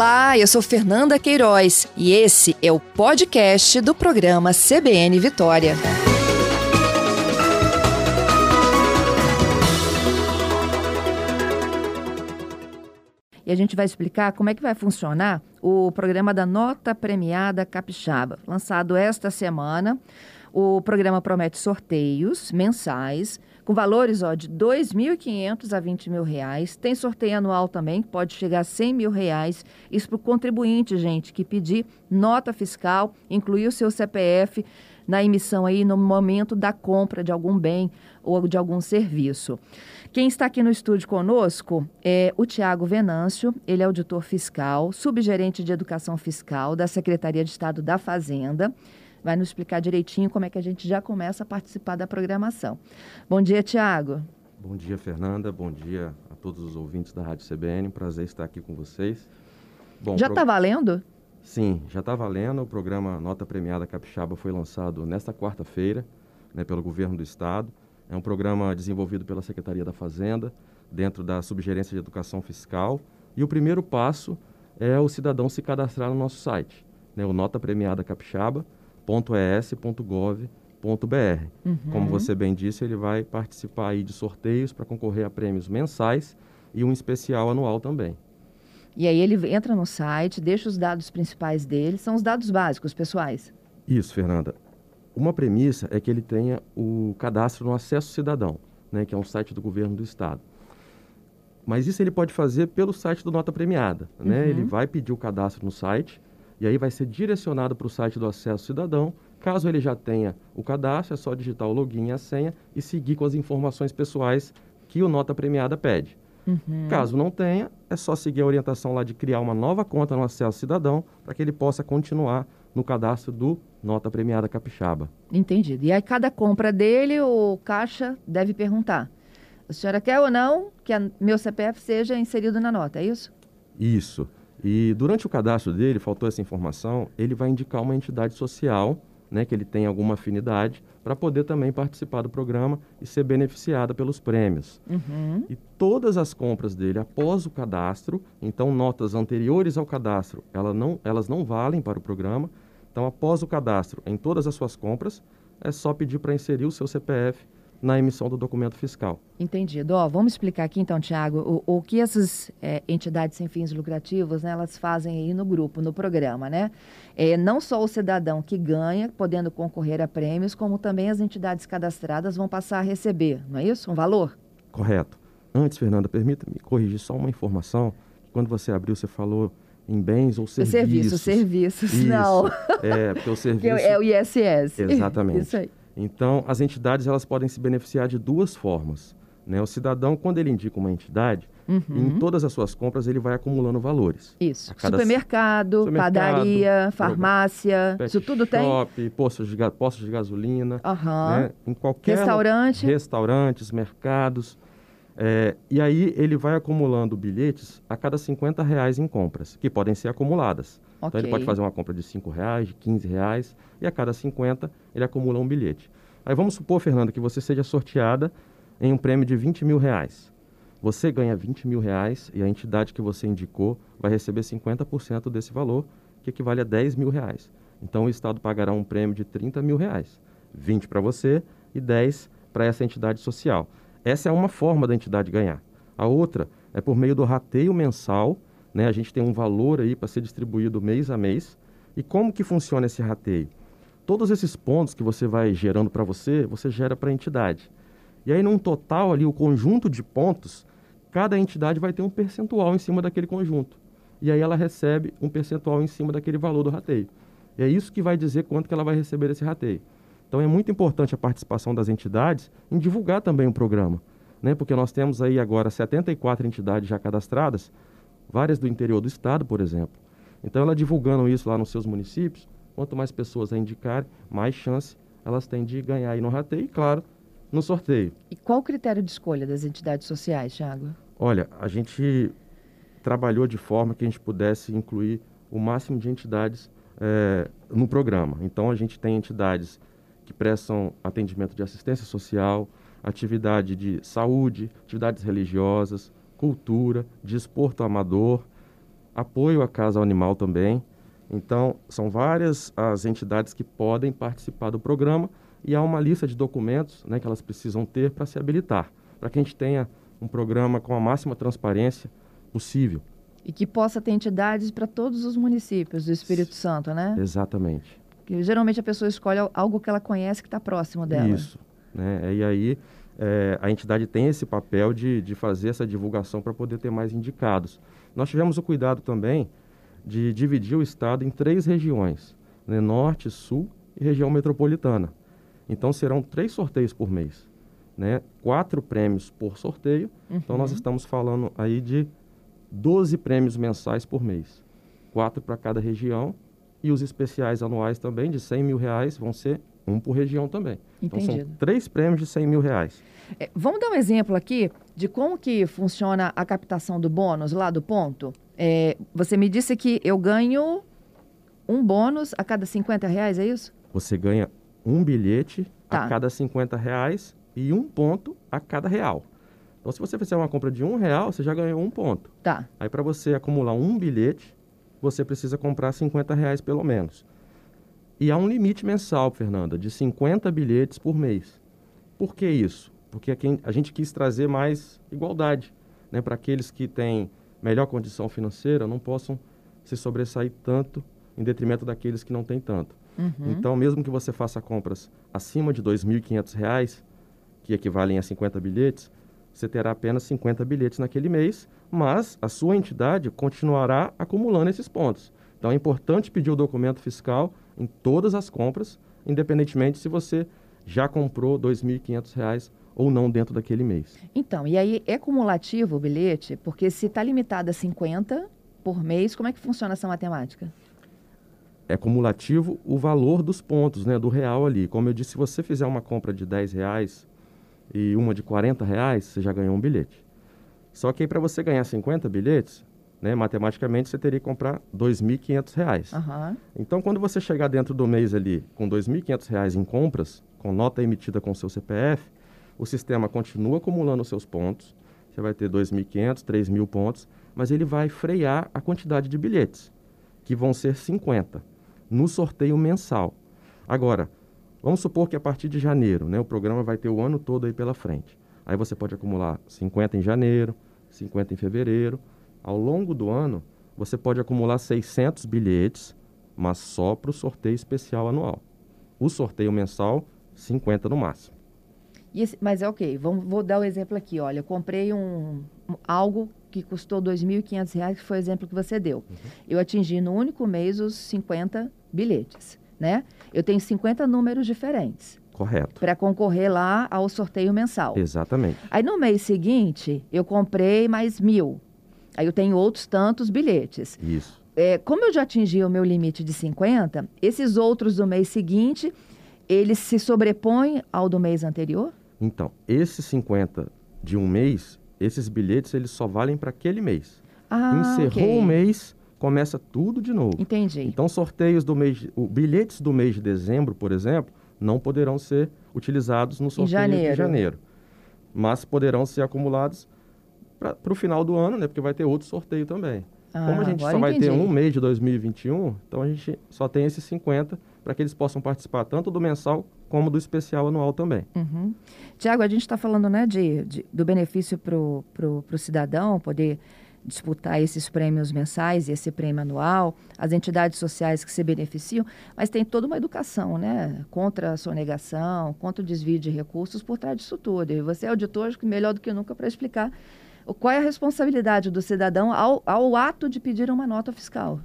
Olá, eu sou Fernanda Queiroz e esse é o podcast do programa CBN Vitória. E a gente vai explicar como é que vai funcionar o programa da Nota Premiada Capixaba, lançado esta semana. O programa promete sorteios mensais com valores ó, de R$ 2.500 a 20 mil reais. Tem sorteio anual também, que pode chegar a 100 mil reais. Isso para o contribuinte, gente, que pedir nota fiscal, incluir o seu CPF na emissão aí no momento da compra de algum bem ou de algum serviço. Quem está aqui no estúdio conosco é o Tiago Venâncio, ele é auditor fiscal, subgerente de educação fiscal da Secretaria de Estado da Fazenda vai nos explicar direitinho como é que a gente já começa a participar da programação. Bom dia, Tiago. Bom dia, Fernanda. Bom dia a todos os ouvintes da Rádio CBN. Um prazer estar aqui com vocês. Bom, já está pro... valendo? Sim, já está valendo. O programa Nota Premiada Capixaba foi lançado nesta quarta-feira né, pelo governo do Estado. É um programa desenvolvido pela Secretaria da Fazenda, dentro da Subgerência de Educação Fiscal. E o primeiro passo é o cidadão se cadastrar no nosso site, né, o Nota Premiada Capixaba es.gov.br. Uhum. Como você bem disse, ele vai participar aí de sorteios para concorrer a prêmios mensais e um especial anual também. E aí ele entra no site, deixa os dados principais dele, são os dados básicos, pessoais. Isso, Fernanda. Uma premissa é que ele tenha o cadastro no Acesso Cidadão, né, que é um site do governo do estado. Mas isso ele pode fazer pelo site do Nota Premiada. Né? Uhum. Ele vai pedir o cadastro no site, e aí vai ser direcionado para o site do Acesso Cidadão. Caso ele já tenha o cadastro, é só digitar o login e a senha e seguir com as informações pessoais que o Nota Premiada pede. Uhum. Caso não tenha, é só seguir a orientação lá de criar uma nova conta no Acesso Cidadão para que ele possa continuar no cadastro do Nota Premiada Capixaba. Entendido. E aí, cada compra dele, o caixa deve perguntar: a senhora quer ou não que a, meu CPF seja inserido na nota, é isso? Isso. E durante o cadastro dele, faltou essa informação, ele vai indicar uma entidade social, né, que ele tem alguma afinidade, para poder também participar do programa e ser beneficiada pelos prêmios. Uhum. E todas as compras dele após o cadastro, então notas anteriores ao cadastro, ela não, elas não valem para o programa. Então, após o cadastro, em todas as suas compras, é só pedir para inserir o seu CPF na emissão do documento fiscal. Entendido. Ó, vamos explicar aqui então, Tiago, o, o, que essas é, entidades sem fins lucrativos, né, elas fazem aí no grupo, no programa, né? É, não só o cidadão que ganha, podendo concorrer a prêmios, como também as entidades cadastradas vão passar a receber, não é isso? Um valor? Correto. Antes, Fernanda, permita-me corrigir só uma informação. Quando você abriu, você falou em bens ou serviços. Serviços, serviços, Isso. não. É, porque o serviço... é o ISS. Exatamente. Isso aí. Então, as entidades elas podem se beneficiar de duas formas. Né? O cidadão, quando ele indica uma entidade, uhum. em todas as suas compras ele vai acumulando valores. Isso. Supermercado, supermercado, padaria, farmácia, isso tudo shop, tem? Postos de, postos de gasolina. Uhum. Né? Em qualquer... Restaurante. Restaurantes, mercados. É, e aí ele vai acumulando bilhetes a cada 50 reais em compras, que podem ser acumuladas. Okay. Então ele pode fazer uma compra de 5 reais, de 15 reais, e a cada 50 ele acumula um bilhete. Aí vamos supor, Fernanda, que você seja sorteada em um prêmio de 20 mil reais. Você ganha 20 mil reais e a entidade que você indicou vai receber 50% desse valor, que equivale a 10 mil reais. Então o Estado pagará um prêmio de 30 mil reais. 20 para você e 10 para essa entidade social. Essa é uma forma da entidade ganhar. A outra é por meio do rateio mensal, né? A gente tem um valor aí para ser distribuído mês a mês. E como que funciona esse rateio? Todos esses pontos que você vai gerando para você, você gera para a entidade. E aí, num total ali, o conjunto de pontos, cada entidade vai ter um percentual em cima daquele conjunto. E aí ela recebe um percentual em cima daquele valor do rateio. E é isso que vai dizer quanto que ela vai receber desse rateio. Então é muito importante a participação das entidades em divulgar também o programa, né? porque nós temos aí agora 74 entidades já cadastradas, várias do interior do estado, por exemplo. Então ela divulgando isso lá nos seus municípios, quanto mais pessoas a indicarem, mais chance elas têm de ganhar aí no rateio e, claro, no sorteio. E qual o critério de escolha das entidades sociais, Thiago? Olha, a gente trabalhou de forma que a gente pudesse incluir o máximo de entidades é, no programa. Então a gente tem entidades que prestam atendimento de assistência social, atividade de saúde, atividades religiosas, cultura, desporto amador, apoio à casa animal também. Então, são várias as entidades que podem participar do programa e há uma lista de documentos né, que elas precisam ter para se habilitar, para que a gente tenha um programa com a máxima transparência possível. E que possa ter entidades para todos os municípios do Espírito Santo, né? Exatamente. Porque geralmente a pessoa escolhe algo que ela conhece que está próximo dela. Isso. Né? E aí é, a entidade tem esse papel de, de fazer essa divulgação para poder ter mais indicados. Nós tivemos o cuidado também de dividir o estado em três regiões, né? norte, sul e região metropolitana. Então serão três sorteios por mês, né? quatro prêmios por sorteio. Uhum. Então nós uhum. estamos falando aí de 12 prêmios mensais por mês, quatro para cada região e os especiais anuais também de 100 mil reais vão ser um por região também. Entendido. Então são três prêmios de 100 mil reais. É, vamos dar um exemplo aqui de como que funciona a captação do bônus lá do ponto. É, você me disse que eu ganho um bônus a cada 50 reais, é isso? Você ganha um bilhete tá. a cada 50 reais e um ponto a cada real. Então, se você fizer uma compra de um real, você já ganhou um ponto. Tá. Aí, para você acumular um bilhete, você precisa comprar 50 reais pelo menos. E há um limite mensal, Fernanda, de 50 bilhetes por mês. Por que isso? Porque a gente quis trazer mais igualdade né, para aqueles que têm melhor condição financeira, não possam se sobressair tanto em detrimento daqueles que não têm tanto. Uhum. Então, mesmo que você faça compras acima de R$ 2.500, que equivalem a 50 bilhetes, você terá apenas 50 bilhetes naquele mês, mas a sua entidade continuará acumulando esses pontos. Então, é importante pedir o documento fiscal em todas as compras, independentemente se você já comprou R$ 2.500 ou não dentro daquele mês. Então, e aí é cumulativo o bilhete? Porque se está limitado a 50 por mês, como é que funciona essa matemática? É cumulativo o valor dos pontos, né, do real ali. Como eu disse, se você fizer uma compra de 10 reais e uma de 40 reais, você já ganhou um bilhete. Só que aí para você ganhar 50 bilhetes, né, matematicamente você teria que comprar R$ 2.500. Uhum. Então, quando você chegar dentro do mês ali com R$ 2.500 em compras, com nota emitida com seu CPF, o sistema continua acumulando os seus pontos, você vai ter 2.500, 3.000 pontos, mas ele vai frear a quantidade de bilhetes, que vão ser 50, no sorteio mensal. Agora, vamos supor que a partir de janeiro, né, o programa vai ter o ano todo aí pela frente. Aí você pode acumular 50 em janeiro, 50 em fevereiro, ao longo do ano, você pode acumular 600 bilhetes, mas só para o sorteio especial anual. O sorteio mensal, 50 no máximo. Esse, mas é ok, vamos, vou dar o um exemplo aqui. Olha, eu comprei um, um algo que custou R$ 2.500, que foi o exemplo que você deu. Uhum. Eu atingi no único mês os 50 bilhetes, né? Eu tenho 50 números diferentes. Correto. Para concorrer lá ao sorteio mensal. Exatamente. Aí no mês seguinte, eu comprei mais mil. Aí eu tenho outros tantos bilhetes. Isso. É, como eu já atingi o meu limite de 50, esses outros do mês seguinte, eles se sobrepõem ao do mês anterior? Então, esses 50 de um mês, esses bilhetes, eles só valem para aquele mês. Ah, Encerrou okay. o mês, começa tudo de novo. Entendi. Então, sorteios do mês, o, bilhetes do mês de dezembro, por exemplo, não poderão ser utilizados no sorteio janeiro. de janeiro. Mas poderão ser acumulados para o final do ano, né? Porque vai ter outro sorteio também. Ah, Como a gente só vai entendi. ter um mês de 2021, então a gente só tem esses 50 para que eles possam participar tanto do mensal como do especial anual também. Uhum. Tiago, a gente está falando né, de, de, do benefício para o cidadão poder disputar esses prêmios mensais e esse prêmio anual, as entidades sociais que se beneficiam, mas tem toda uma educação, né? Contra a sonegação, contra o desvio de recursos por trás disso tudo. E você é auditor melhor do que nunca para explicar qual é a responsabilidade do cidadão ao, ao ato de pedir uma nota fiscal?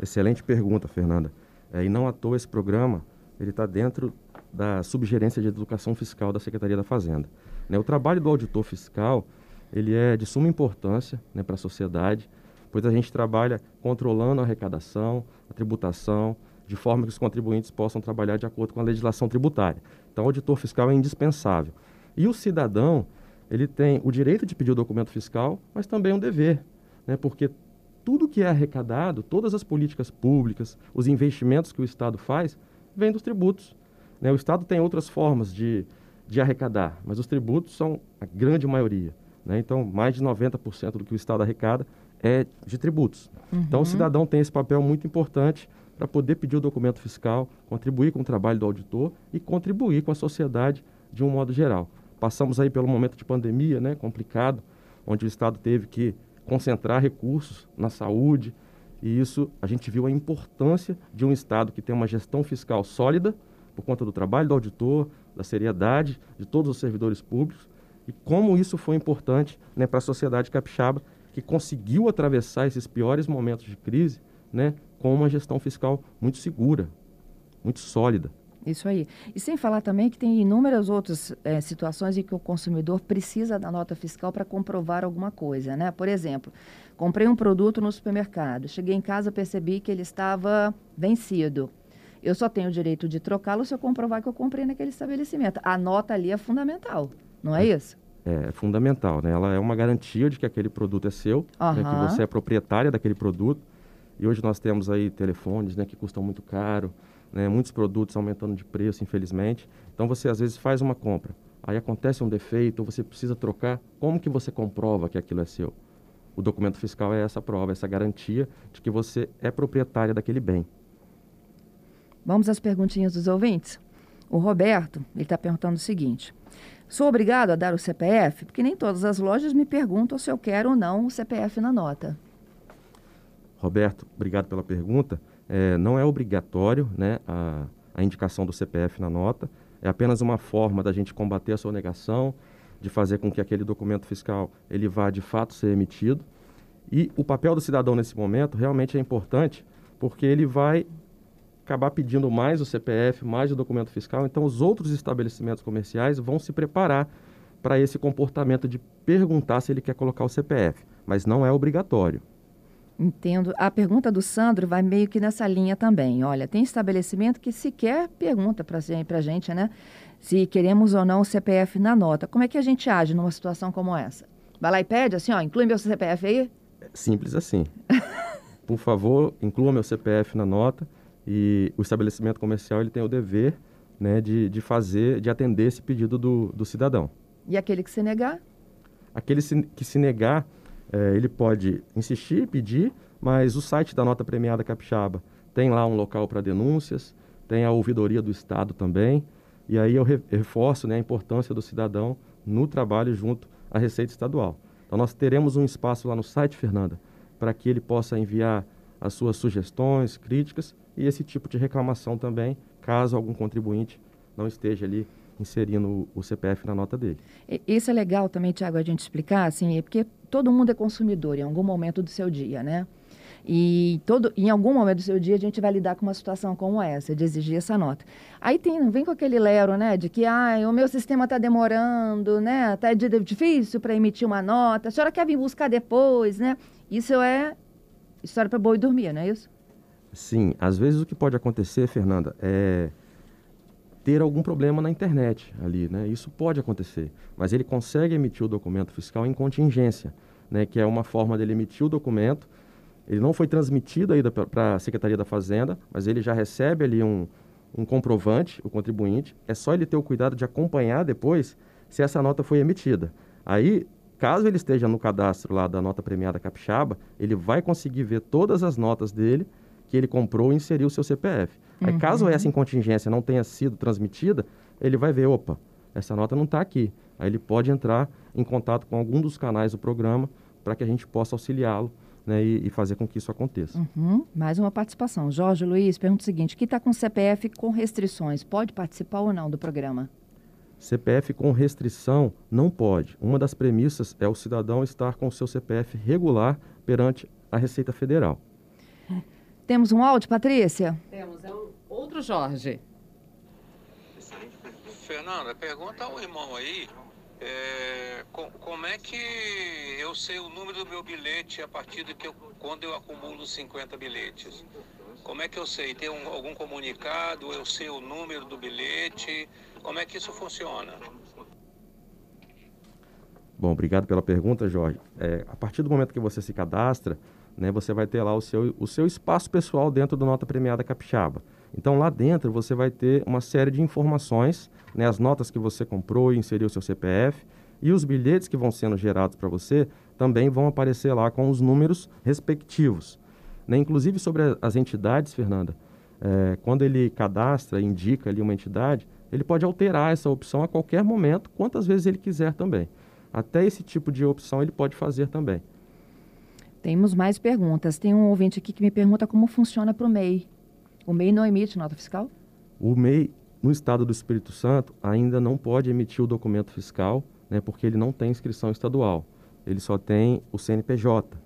Excelente pergunta, Fernanda. É, e não à toa esse programa ele está dentro da subgerência de educação fiscal da Secretaria da Fazenda. Né, o trabalho do auditor fiscal ele é de suma importância né, para a sociedade, pois a gente trabalha controlando a arrecadação, a tributação, de forma que os contribuintes possam trabalhar de acordo com a legislação tributária. Então, o auditor fiscal é indispensável. E o cidadão, ele tem o direito de pedir o documento fiscal, mas também um dever, né? porque tudo que é arrecadado, todas as políticas públicas, os investimentos que o Estado faz, vem dos tributos. Né? O Estado tem outras formas de, de arrecadar, mas os tributos são a grande maioria. Né? Então, mais de 90% do que o Estado arrecada é de tributos. Uhum. Então, o cidadão tem esse papel muito importante para poder pedir o documento fiscal, contribuir com o trabalho do auditor e contribuir com a sociedade de um modo geral. Passamos aí pelo momento de pandemia, né, complicado, onde o Estado teve que concentrar recursos na saúde, e isso a gente viu a importância de um Estado que tem uma gestão fiscal sólida, por conta do trabalho do auditor, da seriedade de todos os servidores públicos, e como isso foi importante né, para a sociedade capixaba, que conseguiu atravessar esses piores momentos de crise né, com uma gestão fiscal muito segura, muito sólida. Isso aí. E sem falar também que tem inúmeras outras é, situações em que o consumidor precisa da nota fiscal para comprovar alguma coisa, né? Por exemplo, comprei um produto no supermercado, cheguei em casa percebi que ele estava vencido. Eu só tenho o direito de trocá-lo se eu comprovar que eu comprei naquele estabelecimento. A nota ali é fundamental, não é, é isso? É, fundamental, né? Ela é uma garantia de que aquele produto é seu, uhum. né? que você é proprietária daquele produto. E hoje nós temos aí telefones né, que custam muito caro, né, muitos produtos aumentando de preço, infelizmente. Então você às vezes faz uma compra, aí acontece um defeito, você precisa trocar. Como que você comprova que aquilo é seu? O documento fiscal é essa prova, essa garantia de que você é proprietária daquele bem. Vamos às perguntinhas dos ouvintes? O Roberto, ele está perguntando o seguinte. Sou obrigado a dar o CPF? Porque nem todas as lojas me perguntam se eu quero ou não o CPF na nota. Roberto, obrigado pela pergunta. É, não é obrigatório né, a, a indicação do CPF na nota, é apenas uma forma da gente combater a sonegação, de fazer com que aquele documento fiscal ele vá de fato ser emitido. E o papel do cidadão nesse momento realmente é importante, porque ele vai acabar pedindo mais o CPF, mais o documento fiscal, então os outros estabelecimentos comerciais vão se preparar para esse comportamento de perguntar se ele quer colocar o CPF, mas não é obrigatório. Entendo. A pergunta do Sandro vai meio que nessa linha também. Olha, tem estabelecimento que sequer pergunta para a gente, né? Se queremos ou não o CPF na nota. Como é que a gente age numa situação como essa? Vai lá e pede assim, ó, inclui meu CPF aí? Simples assim. Por favor, inclua meu CPF na nota e o estabelecimento comercial ele tem o dever né, de, de fazer, de atender esse pedido do, do cidadão. E aquele que se negar? Aquele se, que se negar, é, ele pode insistir, pedir, mas o site da Nota Premiada Capixaba tem lá um local para denúncias, tem a ouvidoria do Estado também, e aí eu reforço né, a importância do cidadão no trabalho junto à Receita Estadual. Então nós teremos um espaço lá no site, Fernanda, para que ele possa enviar as suas sugestões, críticas e esse tipo de reclamação também, caso algum contribuinte não esteja ali inserindo o CPF na nota dele. Isso é legal também, Tiago, a gente explicar, assim, é porque todo mundo é consumidor em algum momento do seu dia, né? E todo, em algum momento do seu dia a gente vai lidar com uma situação como essa, de exigir essa nota. Aí tem, vem com aquele lero, né, de que ah, o meu sistema está demorando, né, está difícil para emitir uma nota, a senhora quer vir buscar depois, né? Isso é história para boi dormir, não é isso? Sim, às vezes o que pode acontecer, Fernanda, é ter algum problema na internet ali, né? Isso pode acontecer, mas ele consegue emitir o documento fiscal em contingência, né? Que é uma forma dele emitir o documento. Ele não foi transmitido ainda para a Secretaria da Fazenda, mas ele já recebe ali um, um comprovante, o contribuinte. É só ele ter o cuidado de acompanhar depois se essa nota foi emitida. Aí, caso ele esteja no cadastro lá da nota premiada capixaba, ele vai conseguir ver todas as notas dele que ele comprou e inseriu o seu CPF. Aí, caso uhum. essa contingência não tenha sido transmitida, ele vai ver, opa, essa nota não está aqui. Aí ele pode entrar em contato com algum dos canais do programa para que a gente possa auxiliá-lo né, e, e, fazer com que isso aconteça. Uhum. Mais uma participação. Jorge Luiz pergunta o seguinte: que está com CPF com restrições, pode participar ou não do programa? CPF com restrição não pode. Uma das premissas é o cidadão estar com o seu CPF regular perante a Receita Federal. Temos um áudio, Patrícia? Temos, é um outro Jorge. Fernanda, pergunta ao irmão aí, é, com, como é que eu sei o número do meu bilhete a partir de que eu, quando eu acumulo 50 bilhetes? Como é que eu sei? Tem um, algum comunicado? Eu sei o número do bilhete? Como é que isso funciona? Bom, obrigado pela pergunta, Jorge. É, a partir do momento que você se cadastra, né, você vai ter lá o seu, o seu espaço pessoal dentro do Nota Premiada Capixaba. Então lá dentro você vai ter uma série de informações, né, as notas que você comprou e inseriu seu CPF e os bilhetes que vão sendo gerados para você também vão aparecer lá com os números respectivos. Né? Inclusive sobre as entidades, Fernanda, é, quando ele cadastra, indica ali uma entidade, ele pode alterar essa opção a qualquer momento, quantas vezes ele quiser também. Até esse tipo de opção ele pode fazer também. Temos mais perguntas. Tem um ouvinte aqui que me pergunta como funciona para o MEI. O MEI não emite nota fiscal? O MEI, no estado do Espírito Santo, ainda não pode emitir o documento fiscal, né, porque ele não tem inscrição estadual. Ele só tem o CNPJ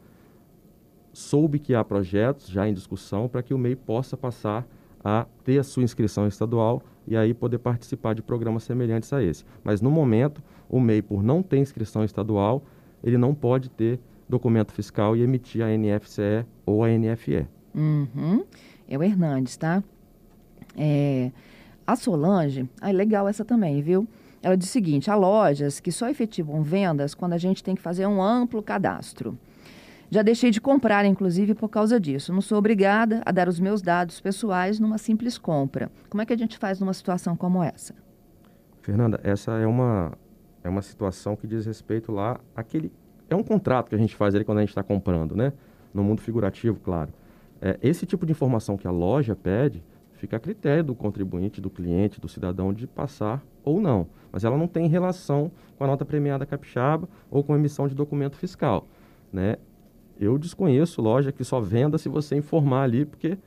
soube que há projetos já em discussão para que o MEI possa passar a ter a sua inscrição estadual e aí poder participar de programas semelhantes a esse. Mas no momento, o MEI, por não ter inscrição estadual, ele não pode ter documento fiscal e emitir a NFCE ou a NFE. Uhum. É o Hernandes, tá? É, a Solange, ah, legal essa também, viu? Ela diz o seguinte: há lojas que só efetivam vendas quando a gente tem que fazer um amplo cadastro. Já deixei de comprar, inclusive, por causa disso. Não sou obrigada a dar os meus dados pessoais numa simples compra. Como é que a gente faz numa situação como essa? Fernanda, essa é uma, é uma situação que diz respeito lá àquele. É um contrato que a gente faz ali quando a gente está comprando, né? No mundo figurativo, claro. É, esse tipo de informação que a loja pede fica a critério do contribuinte, do cliente, do cidadão de passar ou não. Mas ela não tem relação com a nota premiada capixaba ou com a emissão de documento fiscal. Né? Eu desconheço loja que só venda se você informar ali, porque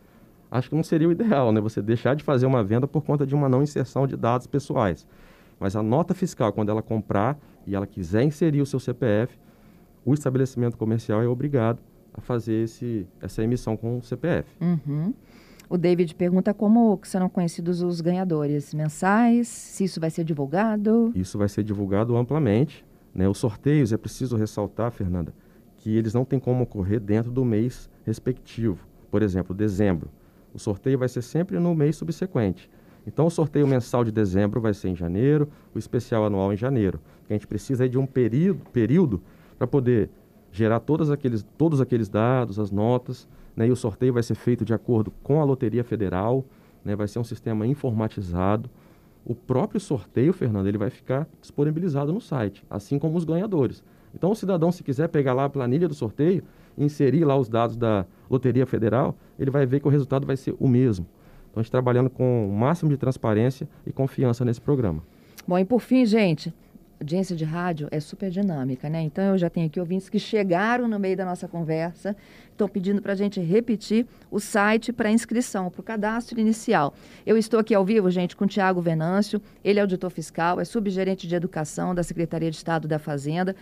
acho que não seria o ideal, né? Você deixar de fazer uma venda por conta de uma não inserção de dados pessoais. Mas a nota fiscal, quando ela comprar e ela quiser inserir o seu CPF, o estabelecimento comercial é obrigado fazer esse, essa emissão com o CPF. Uhum. O David pergunta como serão conhecidos os ganhadores mensais, se isso vai ser divulgado. Isso vai ser divulgado amplamente. Né? Os sorteios, é preciso ressaltar, Fernanda, que eles não têm como ocorrer dentro do mês respectivo. Por exemplo, dezembro. O sorteio vai ser sempre no mês subsequente. Então, o sorteio mensal de dezembro vai ser em janeiro, o especial anual em janeiro. A gente precisa de um período, período para poder gerar todos aqueles, todos aqueles dados, as notas, né? e o sorteio vai ser feito de acordo com a Loteria Federal, né? vai ser um sistema informatizado. O próprio sorteio, Fernando, ele vai ficar disponibilizado no site, assim como os ganhadores. Então, o cidadão, se quiser pegar lá a planilha do sorteio, inserir lá os dados da Loteria Federal, ele vai ver que o resultado vai ser o mesmo. Então, a gente trabalhando com o máximo de transparência e confiança nesse programa. Bom, e por fim, gente, audiência de rádio é super dinâmica, né? Então eu já tenho aqui ouvintes que chegaram no meio da nossa conversa, estão pedindo para a gente repetir o site para inscrição, para o cadastro inicial. Eu estou aqui ao vivo, gente, com o Tiago Venâncio, ele é auditor fiscal, é subgerente de educação da Secretaria de Estado da Fazenda.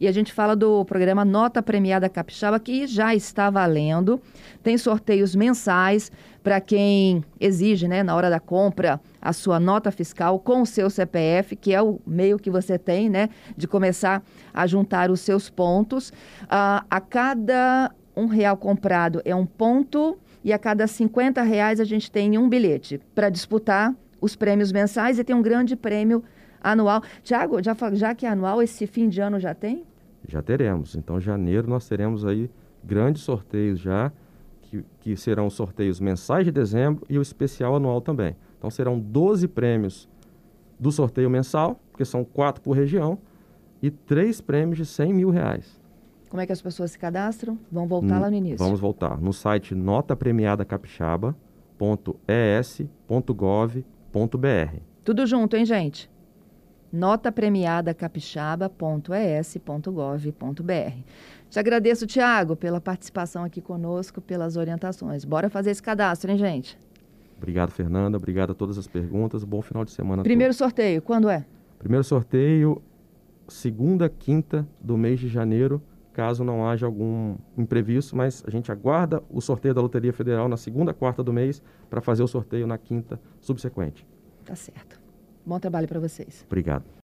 E a gente fala do programa Nota Premiada Capixaba, que já está valendo. Tem sorteios mensais para quem exige, né, na hora da compra, a sua nota fiscal com o seu CPF, que é o meio que você tem, né, de começar a juntar os seus pontos. Uh, a cada um real comprado é um ponto e a cada 50 reais a gente tem um bilhete para disputar os prêmios mensais e tem um grande prêmio anual. Tiago, já, já que é anual, esse fim de ano já tem? Já teremos. Então, janeiro nós teremos aí grandes sorteios já, que, que serão sorteios mensais de dezembro e o especial anual também. Então, serão 12 prêmios do sorteio mensal, que são quatro por região, e três prêmios de 100 mil reais. Como é que as pessoas se cadastram? Vão voltar lá no início. Vamos voltar. No site notapremiadacapixaba.es.gov.br. Tudo junto, hein, gente? notapremiadacapixaba.es.gov.br. Te agradeço, Tiago, pela participação aqui conosco, pelas orientações. Bora fazer esse cadastro, hein, gente? Obrigado, Fernanda. Obrigado a todas as perguntas. Bom final de semana. Primeiro sorteio, quando é? Primeiro sorteio, segunda, quinta do mês de janeiro, caso não haja algum imprevisto, mas a gente aguarda o sorteio da Loteria Federal na segunda, quarta do mês para fazer o sorteio na quinta subsequente. Tá certo. Bom trabalho para vocês. Obrigado.